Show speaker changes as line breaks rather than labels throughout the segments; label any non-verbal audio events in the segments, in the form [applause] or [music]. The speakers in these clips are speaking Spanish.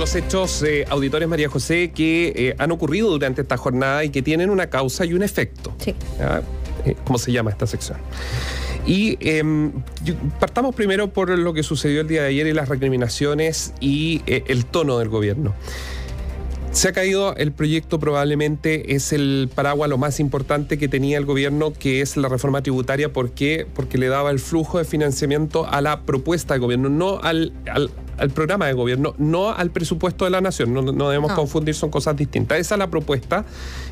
los hechos, eh, auditores María José, que eh, han ocurrido durante esta jornada y que tienen una causa y un efecto.
Sí.
Eh, ¿Cómo se llama esta sección? Y em, partamos primero por lo que sucedió el día de ayer y las recriminaciones y el tono del gobierno. Se ha caído el proyecto, probablemente es el paraguas lo más importante que tenía el gobierno, que es la reforma tributaria. ¿Por qué? Porque le daba el flujo de financiamiento a la propuesta del gobierno, no al, al programa de gobierno, no al presupuesto de la nación. No, debemos confundir, son cosas distintas. Esa es la propuesta,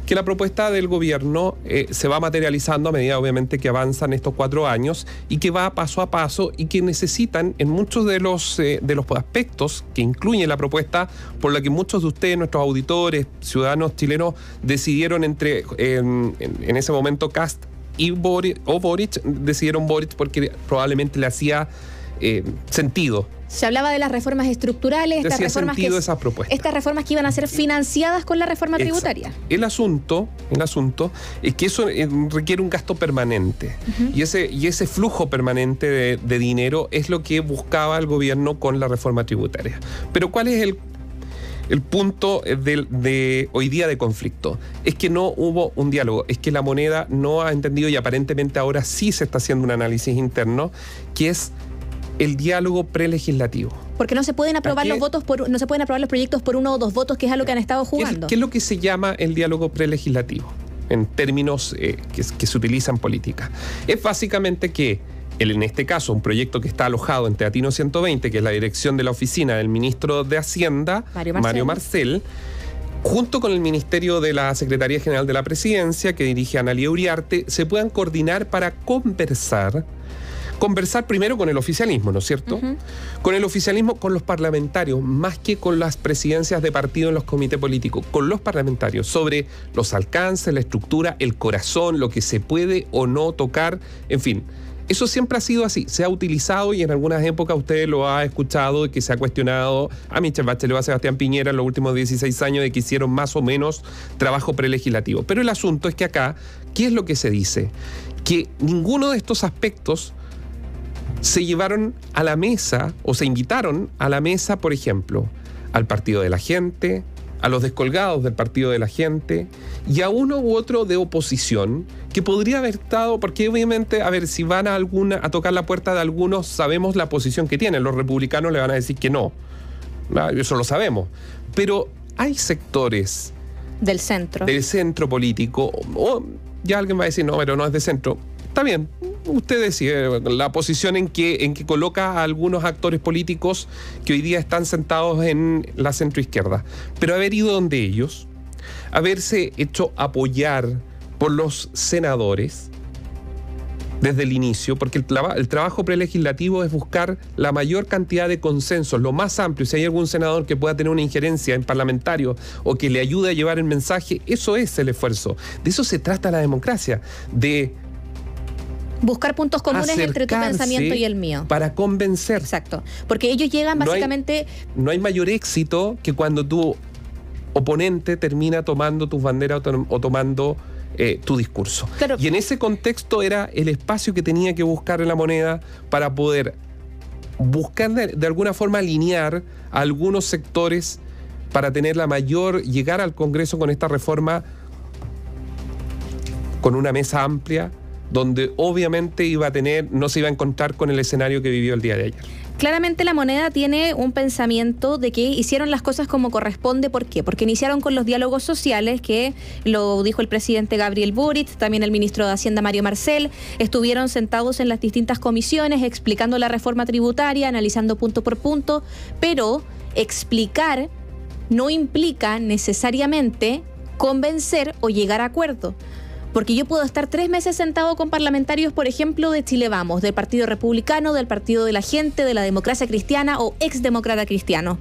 que la propuesta del gobierno eh, se va materializando a medida, obviamente, que avanzan estos cuatro años y que va paso a paso y que necesitan en muchos de los, eh, de los aspectos que incluye la propuesta, por la que muchos de ustedes, nuestros auditores, ciudadanos chilenos, decidieron entre, en, ese momento, Cast y Boric, o Boric, decidieron Boric porque probablemente le hacía eh, sentido.
Se hablaba de las reformas estructurales, estas reformas, que,
estas
reformas que iban a ser financiadas con la reforma tributaria.
El asunto, el asunto es que eso eh, requiere un gasto permanente. Y, ese, y ese flujo permanente de, dinero es lo que buscaba el gobierno con la reforma tributaria. Pero ¿cuál es el el punto de, de, hoy día de conflicto es que no hubo un diálogo, es que la moneda no ha entendido y aparentemente ahora sí se está haciendo un análisis interno, que es el diálogo prelegislativo.
Porque no se pueden aprobar los votos por, no se pueden aprobar los proyectos por uno o dos votos, que es algo que han estado jugando.
¿Qué, es lo que se llama el diálogo prelegislativo? En términos eh, que, se utilizan en política. Es básicamente que en este caso, un proyecto que está alojado en Teatino 120, que es la dirección de la oficina del ministro de Hacienda, Mario Marcel, junto con el Ministerio de la Secretaría General de la Presidencia, que dirige Analia Uriarte, se puedan coordinar para conversar conversar primero con el oficialismo, ¿no es cierto? Con el oficialismo, con los parlamentarios, más que con las presidencias de partido en los comités políticos, con los parlamentarios, sobre los alcances, la estructura, el corazón, lo que se puede o no tocar, en fin. Eso siempre ha sido así, se ha utilizado y en algunas épocas usted lo ha escuchado y que se ha cuestionado a Michel Bachelet o a Sebastián Piñera en los últimos 16 años de que hicieron más o menos trabajo prelegislativo. Pero el asunto es que acá, ¿qué es lo que se dice? Que ninguno de estos aspectos se llevaron a la mesa o se invitaron a la mesa, por ejemplo, al Partido de la Gente, a los descolgados del Partido de la Gente y a uno u otro de oposición que podría haber estado, porque obviamente, a ver, si van a, alguna, a tocar la puerta de algunos, sabemos la posición que tienen. Los republicanos le van a decir que no. Ah, eso lo sabemos. Pero hay sectores
del centro.
Del centro político. O ya alguien va a decir, no, pero no es de centro. Está bien, usted la posición en que, en que coloca a algunos actores políticos que hoy día están sentados en la centroizquierda. Pero haber ido donde ellos, haberse hecho apoyar por los senadores desde el inicio, porque el, el, trabajo prelegislativo es buscar la mayor cantidad de consensos, lo más amplio. Si hay algún senador que pueda tener una injerencia en parlamentario o que le ayude a llevar el mensaje, eso es el esfuerzo. De eso se trata la democracia, de
Buscar puntos comunes entre tu pensamiento y el mío.
Para convencer.
Exacto. Porque ellos llegan básicamente.
No hay, mayor éxito que cuando tu oponente termina tomando tus banderas o, tomando eh, tu discurso. Y en ese contexto era el espacio que tenía que buscar en la moneda para poder buscar de, alguna forma alinear a algunos sectores para tener la mayor, llegar al Congreso con esta reforma con una mesa amplia, donde obviamente iba a tener, no se iba a encontrar con el escenario que vivió el día de ayer.
Claramente la moneda tiene un pensamiento de que hicieron las cosas como corresponde. ¿Por qué? Porque iniciaron con los diálogos sociales, que lo dijo el presidente Gabriel Boric, también el ministro de Hacienda Mario Marcel. Estuvieron sentados en las distintas comisiones explicando la reforma tributaria, analizando punto por punto, pero explicar no implica necesariamente convencer o llegar a acuerdo. Porque yo puedo estar tres meses sentado con parlamentarios, por ejemplo, de Chile Vamos, del Partido Republicano, del Partido de la Gente, de la Democracia Cristiana o exdemócrata cristiano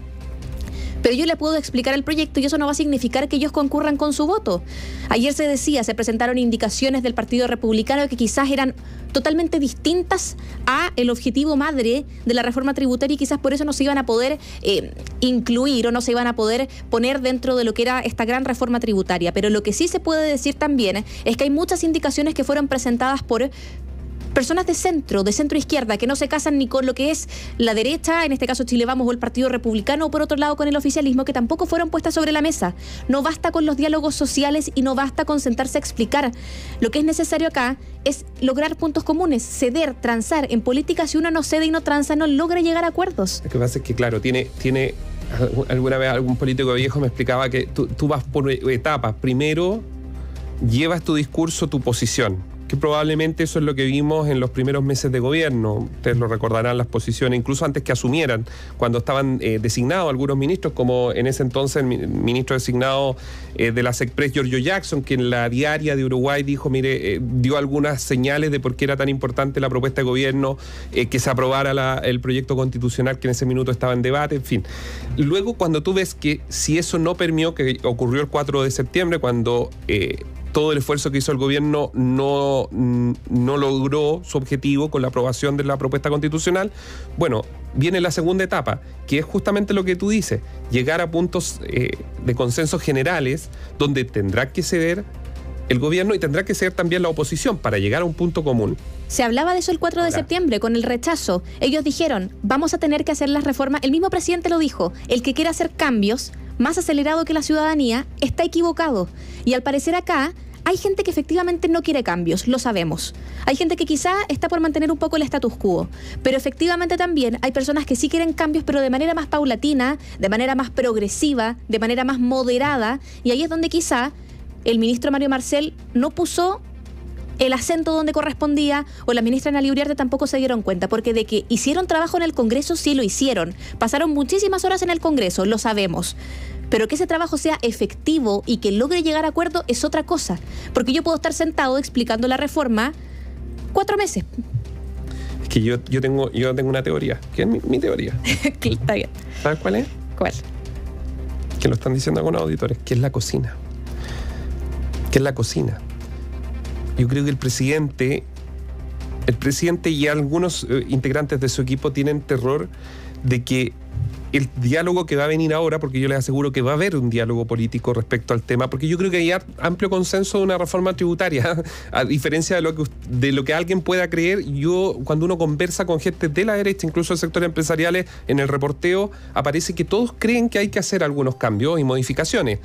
pero yo le puedo explicar el proyecto y eso no va a significar que ellos concurran con su voto. Ayer se decía, se presentaron indicaciones del Partido Republicano que quizás eran totalmente distintas a el objetivo madre de la reforma tributaria y quizás por eso no se iban a poder eh, incluir o no se iban a poder poner dentro de lo que era esta gran reforma tributaria. Pero lo que sí se puede decir también es que hay muchas indicaciones que fueron presentadas por personas de centro, de centro izquierda, que no se casan ni con lo que es la derecha, en este caso Chile Vamos o el Partido Republicano, o por otro lado con el oficialismo, que tampoco fueron puestas sobre la mesa. No basta con los diálogos sociales y no basta con sentarse a explicar. Lo que es necesario acá es lograr puntos comunes, ceder, transar. En política, si uno no cede y no transa, no logra llegar a acuerdos.
Lo que pasa es que, claro, tiene, tiene alguna vez algún político viejo me explicaba que tú, tú vas por etapas. Primero llevas tu discurso, tu posición que probablemente eso es lo que vimos en los primeros meses de gobierno. Ustedes lo recordarán las posiciones, incluso antes que asumieran, cuando estaban eh, designados algunos ministros, como en ese entonces el ministro designado eh, de la SECPRES, Giorgio Jackson, que en la diaria de Uruguay dijo, mire, eh, dio algunas señales de por qué era tan importante la propuesta de gobierno, que se aprobara el proyecto constitucional que en ese minuto estaba en debate, en fin. Luego, cuando tú ves que si eso no permió, que ocurrió el 4 de septiembre, cuando todo el esfuerzo que hizo el gobierno no, no logró su objetivo con la aprobación de la propuesta constitucional, bueno, viene la segunda etapa, que es justamente lo que tú dices, llegar a puntos eh, de consensos generales donde tendrá que ceder el gobierno y tendrá que ceder también la oposición para llegar a un punto común.
Se hablaba de eso el 4 de septiembre con el rechazo. Ellos dijeron, vamos a tener que hacer las reformas. El mismo presidente lo dijo, el que quiera hacer cambios más acelerado que la ciudadanía está equivocado. Y al parecer acá hay gente que efectivamente no quiere cambios, lo sabemos. Hay gente que quizá está por mantener un poco el status quo, pero efectivamente también hay personas que sí quieren cambios, pero de manera más paulatina, de manera más progresiva, de manera más moderada, y ahí es donde quizá el ministro Mario Marcel no puso el acento donde correspondía o la ministra Ana Uriarte tampoco se dieron cuenta, porque de que hicieron trabajo en el Congreso sí lo hicieron. Pasaron muchísimas horas en el Congreso, lo sabemos. Pero que ese trabajo sea efectivo y que logre llegar a acuerdo es otra cosa. Porque yo puedo estar sentado explicando la reforma cuatro meses.
Es que yo, yo, tengo, yo tengo una teoría, que es mi, teoría. [laughs]
Está bien.
¿Sabes cuál es?
¿Cuál?
Que lo están diciendo algunos auditores, que es la cocina. Que es la cocina. Yo creo que el presidente, el presidente y algunos eh, integrantes de su equipo tienen terror de que el diálogo que va a venir ahora, porque yo les aseguro que va a haber un diálogo político respecto al tema, porque yo creo que hay amplio consenso de una reforma tributaria, [laughs] a diferencia de lo que, de lo que alguien pueda creer, yo cuando uno conversa con gente de la derecha, incluso de sectores empresariales, en el reporteo aparece que todos creen que hay que hacer algunos cambios y modificaciones.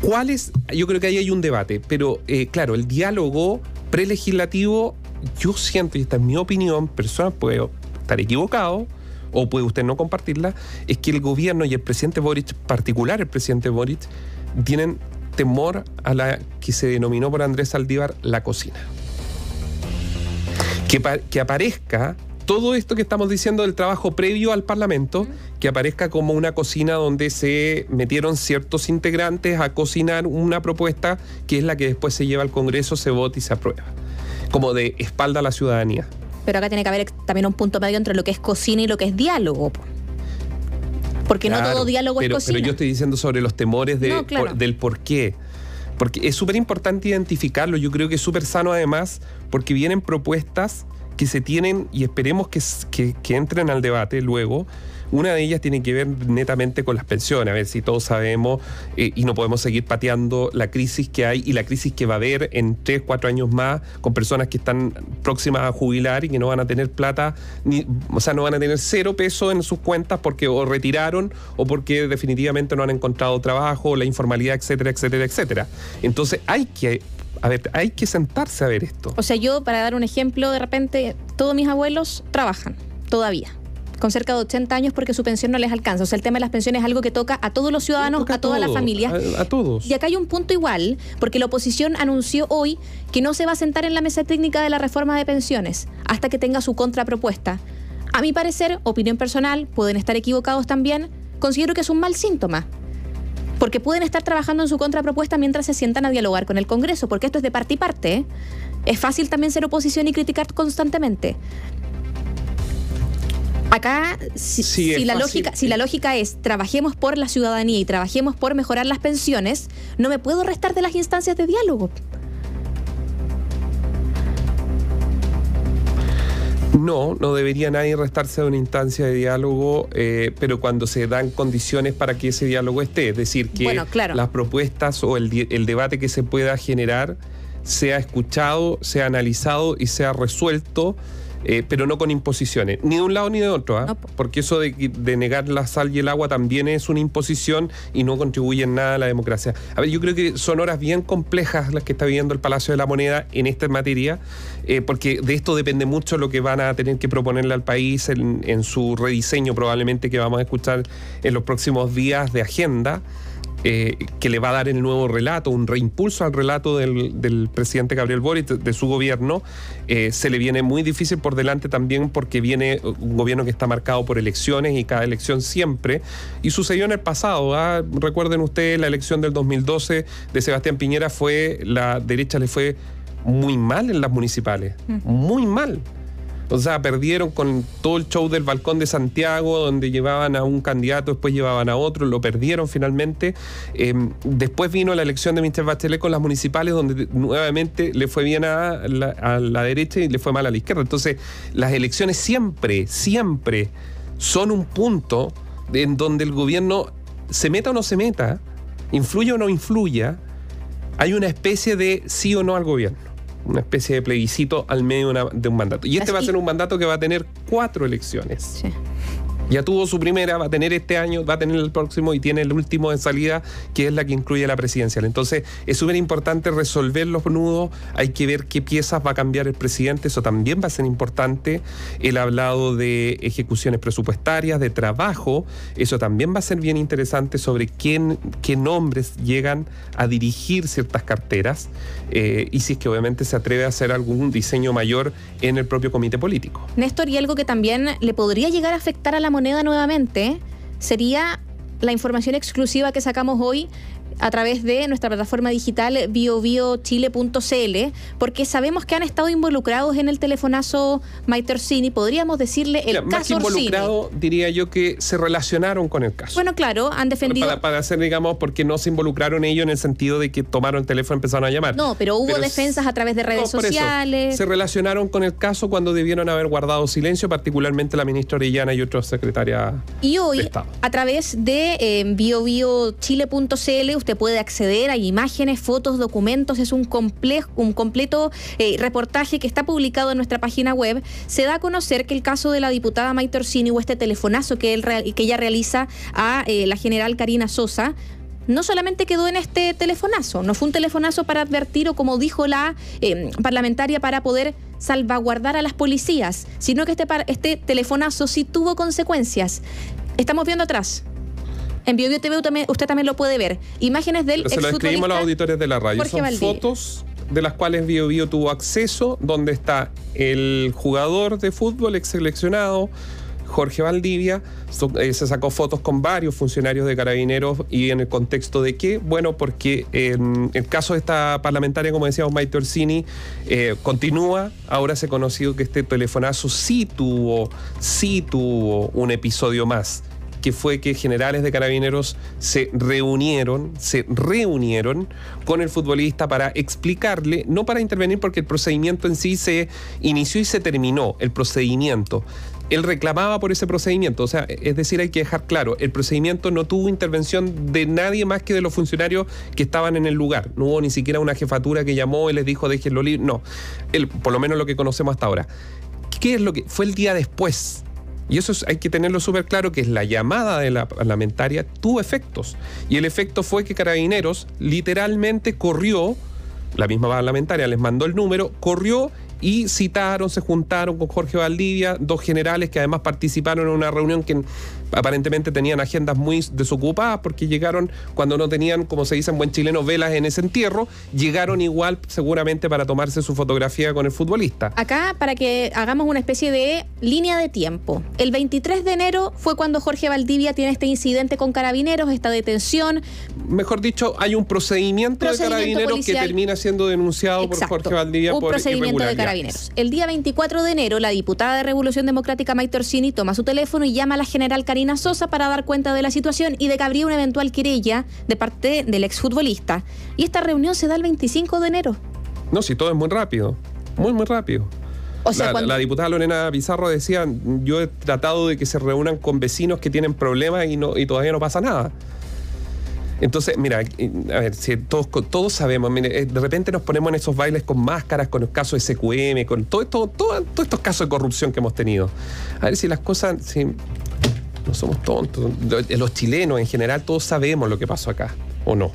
¿Cuáles? Yo creo que ahí hay un debate, pero eh, claro, el diálogo prelegislativo, yo siento, y esta es mi opinión, personas puedo estar equivocado, o puede usted no compartirla, es que el gobierno y el presidente Boric, particular el presidente Boric, tienen temor a la que se denominó por Andrés Aldívar la cocina. Que, que aparezca todo esto que estamos diciendo del trabajo previo al Parlamento, que aparezca como una cocina donde se metieron ciertos integrantes a cocinar una propuesta que es la que después se lleva al Congreso, se vota y se aprueba, como de espalda a la ciudadanía
pero acá tiene que haber también un punto medio entre lo que es cocina y lo que es diálogo. Porque no todo diálogo
es
cocina.
Pero yo estoy diciendo sobre los temores del por qué. Porque es súper importante identificarlo. Yo creo que es súper sano además, porque vienen propuestas que se tienen y esperemos que, que entren al debate luego una de ellas tiene que ver netamente con las pensiones, a ver si todos sabemos eh, y no podemos seguir pateando la crisis que hay y la crisis que va a haber en tres, cuatro años más con personas que están próximas a jubilar y que no van a tener plata, ni, o sea, no van a tener cero peso en sus cuentas porque o retiraron o porque definitivamente no han encontrado trabajo, la informalidad, etcétera, etcétera, etcétera. Entonces hay que a ver, hay que sentarse a ver esto.
O sea, yo, para dar un ejemplo, de repente, todos mis abuelos trabajan, todavía con cerca de 80 años porque su pensión no les alcanza. O sea, el tema de las pensiones es algo que toca a todos los ciudadanos, a, todas las familias.
A, todos.
Y acá hay un punto igual, porque la oposición anunció hoy que no se va a sentar en la mesa técnica de la reforma de pensiones hasta que tenga su contrapropuesta. A mi parecer, opinión personal, pueden estar equivocados también, considero que es un mal síntoma porque pueden estar trabajando en su contrapropuesta mientras se sientan a dialogar con el Congreso, porque esto es de parte y parte. ¿eh? Es fácil también ser oposición y criticar constantemente. Acá, si, la lógica, si la lógica es trabajemos por la ciudadanía y trabajemos por mejorar las pensiones, no me puedo restar de las instancias de diálogo.
No, no debería nadie restarse de una instancia de diálogo, eh, pero cuando se dan condiciones para que ese diálogo esté, es decir, que las propuestas o el, el, debate que se pueda generar sea escuchado, sea analizado y sea resuelto eh, pero no con imposiciones, ni de un lado ni de otro, ¿ah? porque eso de, negar la sal y el agua también es una imposición y no contribuye en nada a la democracia. A ver, yo creo que son horas bien complejas las que está viviendo el Palacio de la Moneda en esta materia, eh, porque de esto depende mucho lo que van a tener que proponerle al país en, en su rediseño probablemente que vamos a escuchar en los próximos días de agenda. Eh, que le va a dar el nuevo relato, un reimpulso al relato del, presidente Gabriel Boric, de su gobierno, eh, se le viene muy difícil por delante también porque viene un gobierno que está marcado por elecciones y cada elección siempre. Y sucedió en el pasado, ¿ah? recuerden ustedes la elección del 2012 de Sebastián Piñera fue, la derecha le fue muy mal en las municipales, mm. muy mal. O sea, perdieron con todo el show del balcón de Santiago, donde llevaban a un candidato, después llevaban a otro, lo perdieron finalmente. Em, después vino la elección de Mr. Bachelet con las municipales, donde nuevamente le fue bien a la, derecha y le fue mal a la izquierda. Entonces, las elecciones siempre, siempre son un punto en donde el gobierno se meta o no se meta, influye o no influya, hay una especie de sí o no al gobierno una especie de plebiscito al medio de, un mandato. Y este va a ser un mandato que va a tener cuatro elecciones. Sí. Ya tuvo su primera, va a tener este año, va a tener el próximo y tiene el último de salida, que es la que incluye la presidencial. Entonces, es súper importante resolver los nudos, hay que ver qué piezas va a cambiar el presidente, eso también va a ser importante. Ha hablado de ejecuciones presupuestarias, de trabajo, eso también va a ser bien interesante sobre quién, qué nombres llegan a dirigir ciertas carteras eh, y si es que obviamente se atreve a hacer algún diseño mayor en el propio comité político.
Néstor, y algo que también le podría llegar a afectar a la nuevamente sería la información exclusiva que sacamos hoy a través de nuestra plataforma digital biobiochile.cl, porque sabemos que han estado involucrados en el telefonazo Maite Orsini, podríamos decirle el caso más
involucrado, diría yo que se relacionaron con el caso.
Bueno, claro, han defendido...
Para, para, hacer, digamos, porque no se involucraron ellos en el sentido de que tomaron el teléfono y empezaron a llamar.
No, pero hubo defensas a través de redes sociales.
se relacionaron con el caso cuando debieron haber guardado silencio, particularmente la ministra Orellana y otra secretaria
Y hoy, a través de eh, biobiochile.cl, usted puede acceder a imágenes, fotos, documentos. Es un, un completo eh, reportaje que está publicado en nuestra página web. Se da a conocer que el caso de la diputada Maite Orsini o este telefonazo que, él, que ella realiza a eh, la general Karina Sosa no solamente quedó en este telefonazo, no fue un telefonazo para advertir o como dijo la eh, parlamentaria para poder salvaguardar a las policías, sino que este, este telefonazo sí tuvo consecuencias. Estamos viendo atrás en BioBio TV usted también lo puede ver. Imágenes del
Se lo escribimos a los auditores de la radio. Son fotos de las cuales BioBio tuvo acceso, donde está el jugador de fútbol ex seleccionado, Jorge Valdivia. Eh, se sacó fotos con varios funcionarios de carabineros y en el contexto de qué? Bueno, porque en el caso de esta parlamentaria, como decíamos, Maite Orsini, eh, continúa. Ahora se ha conocido que este telefonazo sí tuvo, sí tuvo un episodio más que fue que generales de carabineros se reunieron, se reunieron con el futbolista para explicarle, no para intervenir porque el procedimiento en sí se inició y se terminó, el procedimiento. Él reclamaba por ese procedimiento, o sea, es decir, hay que dejar claro, el procedimiento no tuvo intervención de nadie más que de los funcionarios que estaban en el lugar. No hubo ni siquiera una jefatura que llamó y les dijo déjenlo libre. No, él, por lo menos lo que conocemos hasta ahora. ¿Qué es lo que fue el día después? Y eso hay que tenerlo súper claro, que es la llamada de la parlamentaria tuvo efectos. Y el efecto fue que Carabineros literalmente corrió, la misma parlamentaria les mandó el número, corrió y citaron, se juntaron con Jorge Valdivia, dos generales que además participaron en una reunión que aparentemente tenían agendas muy desocupadas porque llegaron cuando no tenían, como se dice en buen chileno, velas en ese entierro, llegaron igual seguramente para tomarse su fotografía con el futbolista.
Acá, para que hagamos una especie de línea de tiempo. El 23 de enero fue cuando Jorge Valdivia tiene este incidente con carabineros, esta detención.
Mejor dicho, hay un procedimiento, de carabineros que termina siendo denunciado por Jorge Valdivia
un
por
procedimiento de carabineros. El día 24 de enero, la diputada de Revolución Democrática Maite Orsini toma su teléfono y llama a la general Karina Sosa para dar cuenta de la situación y de que habría una eventual querella de parte del exfutbolista. Y esta reunión se da el 25 de enero.
No, si todo es muy rápido. Muy, muy rápido. O sea, la, diputada Lorena Pizarro decía, yo he tratado de que se reúnan con vecinos que tienen problemas y, no, y todavía no pasa nada. Entonces, mira, a ver, si todos, todos sabemos, de repente nos ponemos en esos bailes con máscaras, con el caso de SQM, con todo esto, todos estos casos de corrupción que hemos tenido. A ver si las cosas, si no somos tontos. Los chilenos en general todos sabemos lo que pasó acá, ¿o no?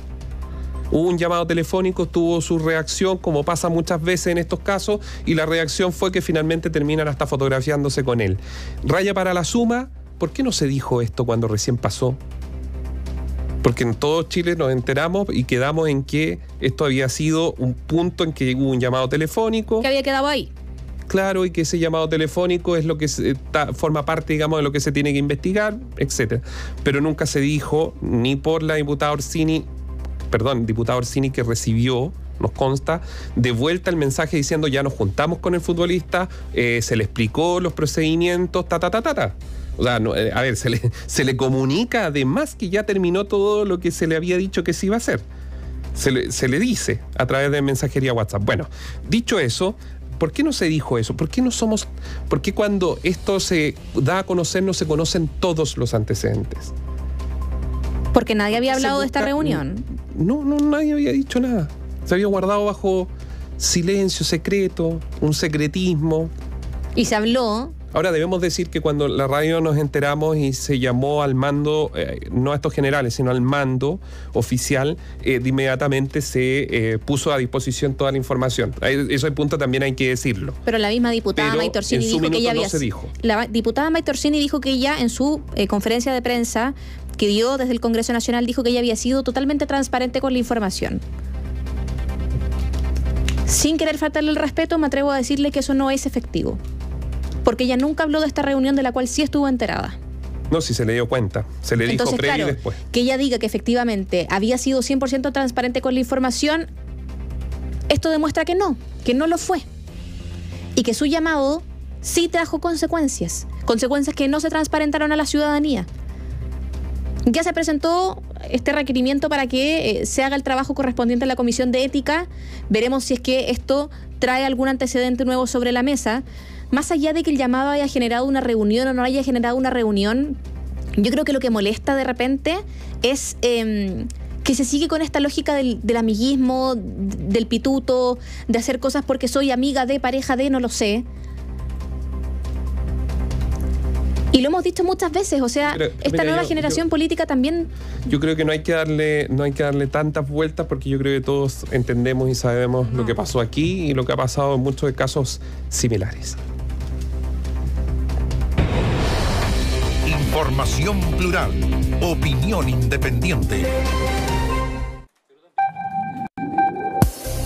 Hubo un llamado telefónico, tuvo su reacción, como pasa muchas veces en estos casos, y la reacción fue que finalmente terminan hasta fotografiándose con él. Raya para la suma, ¿por qué no se dijo esto cuando recién pasó? porque en todo Chile nos enteramos y quedamos en que esto había sido un punto en que hubo un llamado telefónico.
Que había quedado ahí.
Claro, y que ese llamado telefónico es lo que forma parte, digamos, de lo que se tiene que investigar, etcétera. Pero nunca se dijo, ni por la diputada Orsini, perdón, diputada Orsini que recibió nos consta, de vuelta el mensaje diciendo ya nos juntamos con el futbolista, eh, se le explicó los procedimientos, ta, ta, ta, ta, ta. O sea, eh, a ver, se le, [laughs] se le comunica además que ya terminó todo lo que se le había dicho que se iba a hacer. Se le, se le dice a través de mensajería WhatsApp. Bueno, dicho eso, ¿Por qué no se dijo eso? ¿Por qué no somos.? ¿Por qué cuando esto se da a conocer no se conocen todos los antecedentes?
Porque nadie había hablado de esta reunión.
No, no, nadie había dicho nada. Se había guardado bajo silencio, secreto, un secretismo.
Y se habló
Ahora debemos decir que cuando la radio nos enteramos y se llamó al mando, eh, no a estos generales, sino al mando oficial, eh, de inmediatamente se eh, puso a disposición toda la información. Eso el punto también hay que decirlo.
Pero la misma diputada Maitorsini dijo que ella había.
dijo.
La diputada Maitorsini dijo que ella en su conferencia de prensa que dio desde el Congreso Nacional dijo que ella había sido totalmente transparente con la información. Sin querer faltarle el respeto, me atrevo a decirle que eso no es efectivo porque ella nunca habló de esta reunión de la cual sí estuvo enterada.
No, si se le dio cuenta. Se le dijo previo y después.
Que ella diga que efectivamente había sido 100% transparente con la información, esto demuestra que no, que no lo fue. Y que su llamado sí trajo consecuencias. Consecuencias que no se transparentaron a la ciudadanía. Ya se presentó este requerimiento para que eh, se haga el trabajo correspondiente a la Comisión de Ética. Veremos si es que esto trae algún antecedente nuevo sobre la mesa más allá de que el llamado haya generado una reunión o no haya generado una reunión, yo creo que lo que molesta de repente es em, que se sigue con esta lógica del, amiguismo, del pituto, de hacer cosas porque soy amiga de, pareja de, no lo sé. Y lo hemos dicho muchas veces, o sea, esta nueva generación política también.
Yo creo que no hay que darle, no hay que darle tantas vueltas porque yo creo que todos entendemos y sabemos lo que pasó aquí y lo que ha pasado en muchos casos similares.
Información plural. Opinión independiente.